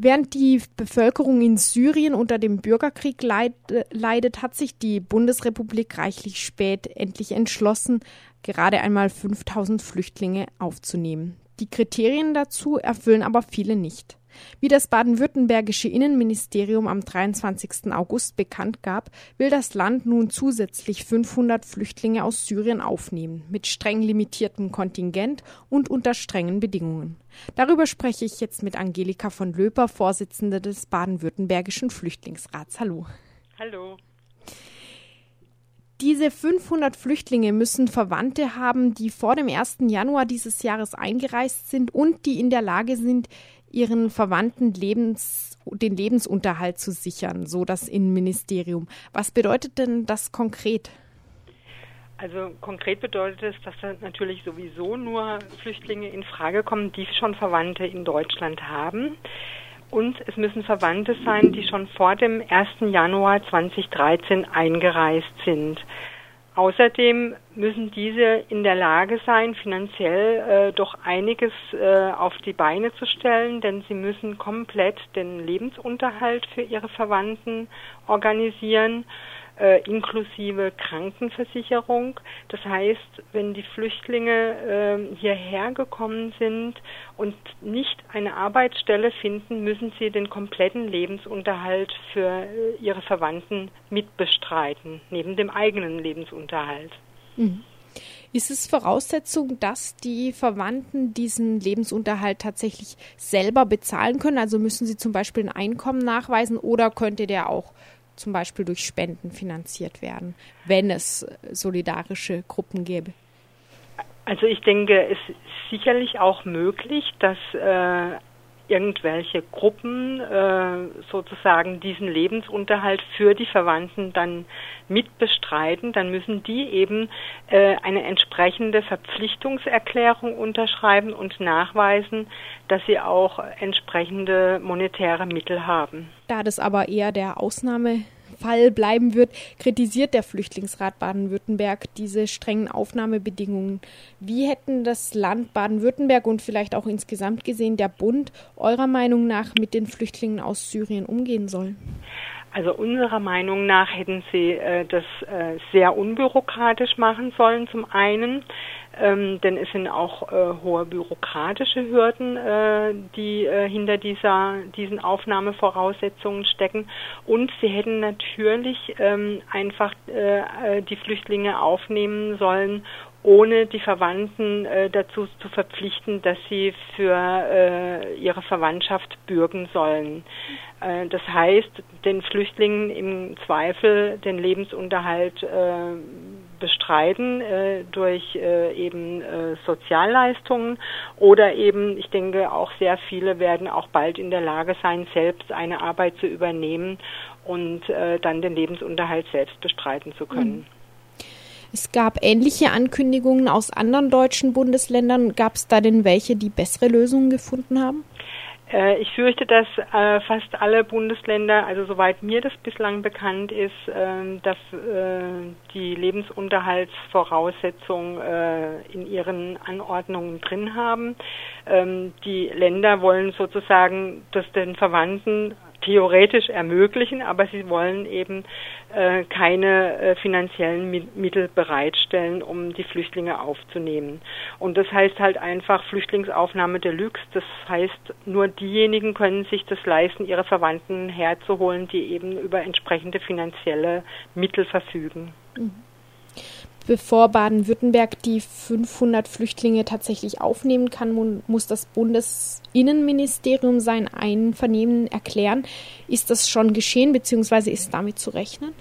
Während die Bevölkerung in Syrien unter dem Bürgerkrieg leidet, hat sich die Bundesrepublik reichlich spät endlich entschlossen, gerade einmal 5000 Flüchtlinge aufzunehmen. Die Kriterien dazu erfüllen aber viele nicht. Wie das baden-württembergische Innenministerium am 23. August bekannt gab, will das Land nun zusätzlich 500 Flüchtlinge aus Syrien aufnehmen, mit streng limitiertem Kontingent und unter strengen Bedingungen. Darüber spreche ich jetzt mit Angelika von Löper, Vorsitzende des baden-württembergischen Flüchtlingsrats. Hallo. Hallo. Diese 500 Flüchtlinge müssen Verwandte haben, die vor dem 1. Januar dieses Jahres eingereist sind und die in der Lage sind, ihren Verwandten Lebens, den Lebensunterhalt zu sichern, so das Innenministerium. Was bedeutet denn das konkret? Also konkret bedeutet es, dass natürlich sowieso nur Flüchtlinge in Frage kommen, die schon Verwandte in Deutschland haben. Und es müssen Verwandte sein, die schon vor dem 1. Januar 2013 eingereist sind. Außerdem müssen diese in der Lage sein, finanziell äh, doch einiges äh, auf die Beine zu stellen, denn sie müssen komplett den Lebensunterhalt für ihre Verwandten organisieren äh, inklusive Krankenversicherung. Das heißt, wenn die Flüchtlinge äh, hierher gekommen sind und nicht eine Arbeitsstelle finden, müssen sie den kompletten Lebensunterhalt für äh, ihre Verwandten mitbestreiten, neben dem eigenen Lebensunterhalt. Mhm. Ist es Voraussetzung, dass die Verwandten diesen Lebensunterhalt tatsächlich selber bezahlen können? Also müssen sie zum Beispiel ein Einkommen nachweisen oder könnte der auch zum Beispiel durch Spenden finanziert werden, wenn es solidarische Gruppen gäbe? Also ich denke, es ist sicherlich auch möglich, dass äh, irgendwelche Gruppen äh, sozusagen diesen Lebensunterhalt für die Verwandten dann mitbestreiten, dann müssen die eben äh, eine entsprechende Verpflichtungserklärung unterschreiben und nachweisen, dass sie auch entsprechende monetäre Mittel haben. Da das aber eher der Ausnahme Fall bleiben wird, kritisiert der Flüchtlingsrat Baden-Württemberg diese strengen Aufnahmebedingungen. Wie hätten das Land Baden-Württemberg und vielleicht auch insgesamt gesehen der Bund eurer Meinung nach mit den Flüchtlingen aus Syrien umgehen sollen? Also unserer Meinung nach hätten sie äh, das äh, sehr unbürokratisch machen sollen zum einen ähm, denn es sind auch äh, hohe bürokratische Hürden, äh, die äh, hinter dieser, diesen Aufnahmevoraussetzungen stecken. Und sie hätten natürlich ähm, einfach äh, äh, die Flüchtlinge aufnehmen sollen, ohne die Verwandten äh, dazu zu verpflichten, dass sie für äh, ihre Verwandtschaft bürgen sollen. Äh, das heißt, den Flüchtlingen im Zweifel den Lebensunterhalt äh, bestreiten äh, durch äh, eben äh, Sozialleistungen oder eben, ich denke, auch sehr viele werden auch bald in der Lage sein, selbst eine Arbeit zu übernehmen und äh, dann den Lebensunterhalt selbst bestreiten zu können. Mhm. Es gab ähnliche Ankündigungen aus anderen deutschen Bundesländern. Gab es da denn welche, die bessere Lösungen gefunden haben? Äh, ich fürchte, dass äh, fast alle Bundesländer, also soweit mir das bislang bekannt ist, äh, dass äh, die Lebensunterhaltsvoraussetzungen äh, in ihren Anordnungen drin haben. Ähm, die Länder wollen sozusagen das den Verwandten theoretisch ermöglichen, aber sie wollen eben äh, keine äh, finanziellen Mittel bereitstellen, um die Flüchtlinge aufzunehmen. Und das heißt halt einfach Flüchtlingsaufnahme Deluxe. Das heißt, nur diejenigen können sich das leisten, ihre Verwandten herzuholen, die eben über entsprechende finanzielle Mittel verfügen. Mhm bevor Baden-Württemberg die 500 Flüchtlinge tatsächlich aufnehmen kann, muss das Bundesinnenministerium sein Einvernehmen erklären. Ist das schon geschehen, beziehungsweise ist damit zu rechnen?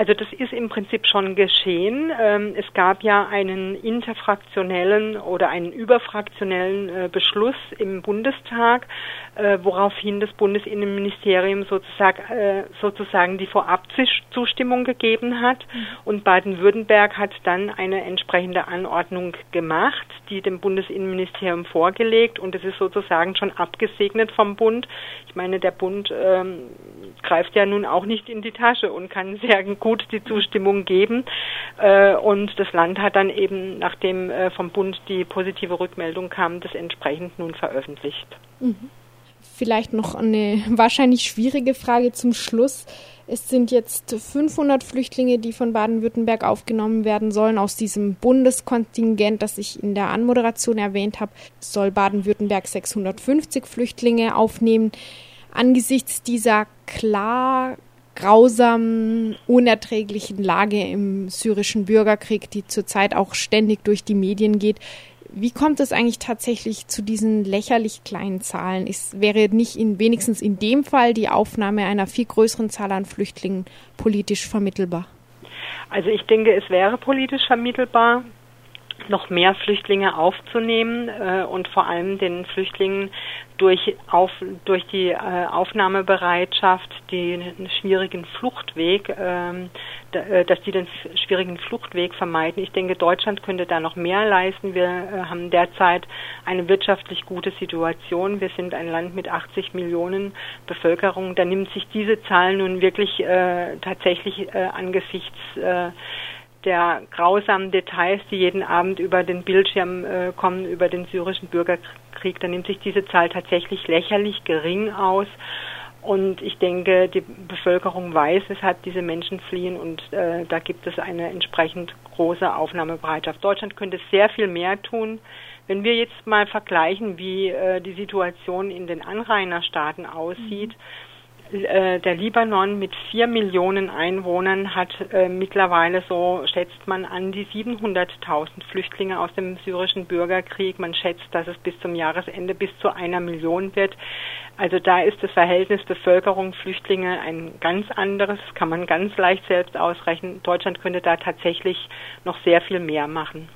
Also das ist im Prinzip schon geschehen. Ähm, es gab ja einen interfraktionellen oder einen überfraktionellen äh, Beschluss im Bundestag, äh, woraufhin das Bundesinnenministerium sozusagen, äh, sozusagen die Vorabzustimmung gegeben hat. Mhm. Und Baden-Württemberg hat dann eine entsprechende Anordnung gemacht, die dem Bundesinnenministerium vorgelegt und es ist sozusagen schon abgesegnet vom Bund. Ich meine, der Bund ähm, greift ja nun auch nicht in die Tasche und kann sehr gut die Zustimmung geben. Äh, und das Land hat dann eben, nachdem äh, vom Bund die positive Rückmeldung kam, das entsprechend nun veröffentlicht. Mhm. Vielleicht noch eine wahrscheinlich schwierige Frage zum Schluss. Es sind jetzt 500 Flüchtlinge, die von Baden-Württemberg aufgenommen werden sollen. Aus diesem Bundeskontingent, das ich in der Anmoderation erwähnt habe, soll Baden-Württemberg 650 Flüchtlinge aufnehmen. Angesichts dieser klar grausamen, unerträglichen Lage im syrischen Bürgerkrieg, die zurzeit auch ständig durch die Medien geht, wie kommt es eigentlich tatsächlich zu diesen lächerlich kleinen Zahlen? Es wäre nicht in, wenigstens in dem Fall die Aufnahme einer viel größeren Zahl an Flüchtlingen politisch vermittelbar? Also ich denke, es wäre politisch vermittelbar, noch mehr Flüchtlinge aufzunehmen äh, und vor allem den Flüchtlingen durch, auf, durch die äh, Aufnahmebereitschaft den schwierigen Fluchtweg, ähm, äh, dass die den schwierigen Fluchtweg vermeiden. Ich denke, Deutschland könnte da noch mehr leisten. Wir äh, haben derzeit eine wirtschaftlich gute Situation. Wir sind ein Land mit 80 Millionen Bevölkerung. Da nimmt sich diese Zahl nun wirklich äh, tatsächlich äh, angesichts äh, der grausamen Details, die jeden Abend über den Bildschirm äh, kommen, über den syrischen Bürgerkrieg, da nimmt sich diese Zahl tatsächlich lächerlich gering aus. Und ich denke, die Bevölkerung weiß, weshalb diese Menschen fliehen und äh, da gibt es eine entsprechend große Aufnahmebereitschaft. Deutschland könnte sehr viel mehr tun. Wenn wir jetzt mal vergleichen, wie äh, die Situation in den Anrainerstaaten aussieht, mhm äh, der Libanon mit vier Millionen Einwohnern hat äh, mittlerweile so, schätzt man, an die 700.000 Flüchtlinge aus dem syrischen Bürgerkrieg. Man schätzt, dass es bis zum Jahresende bis zu einer Million wird. Also da ist das Verhältnis Bevölkerung, Flüchtlinge ein ganz anderes, kann man ganz leicht selbst ausrechnen. Deutschland könnte da tatsächlich noch sehr viel mehr machen.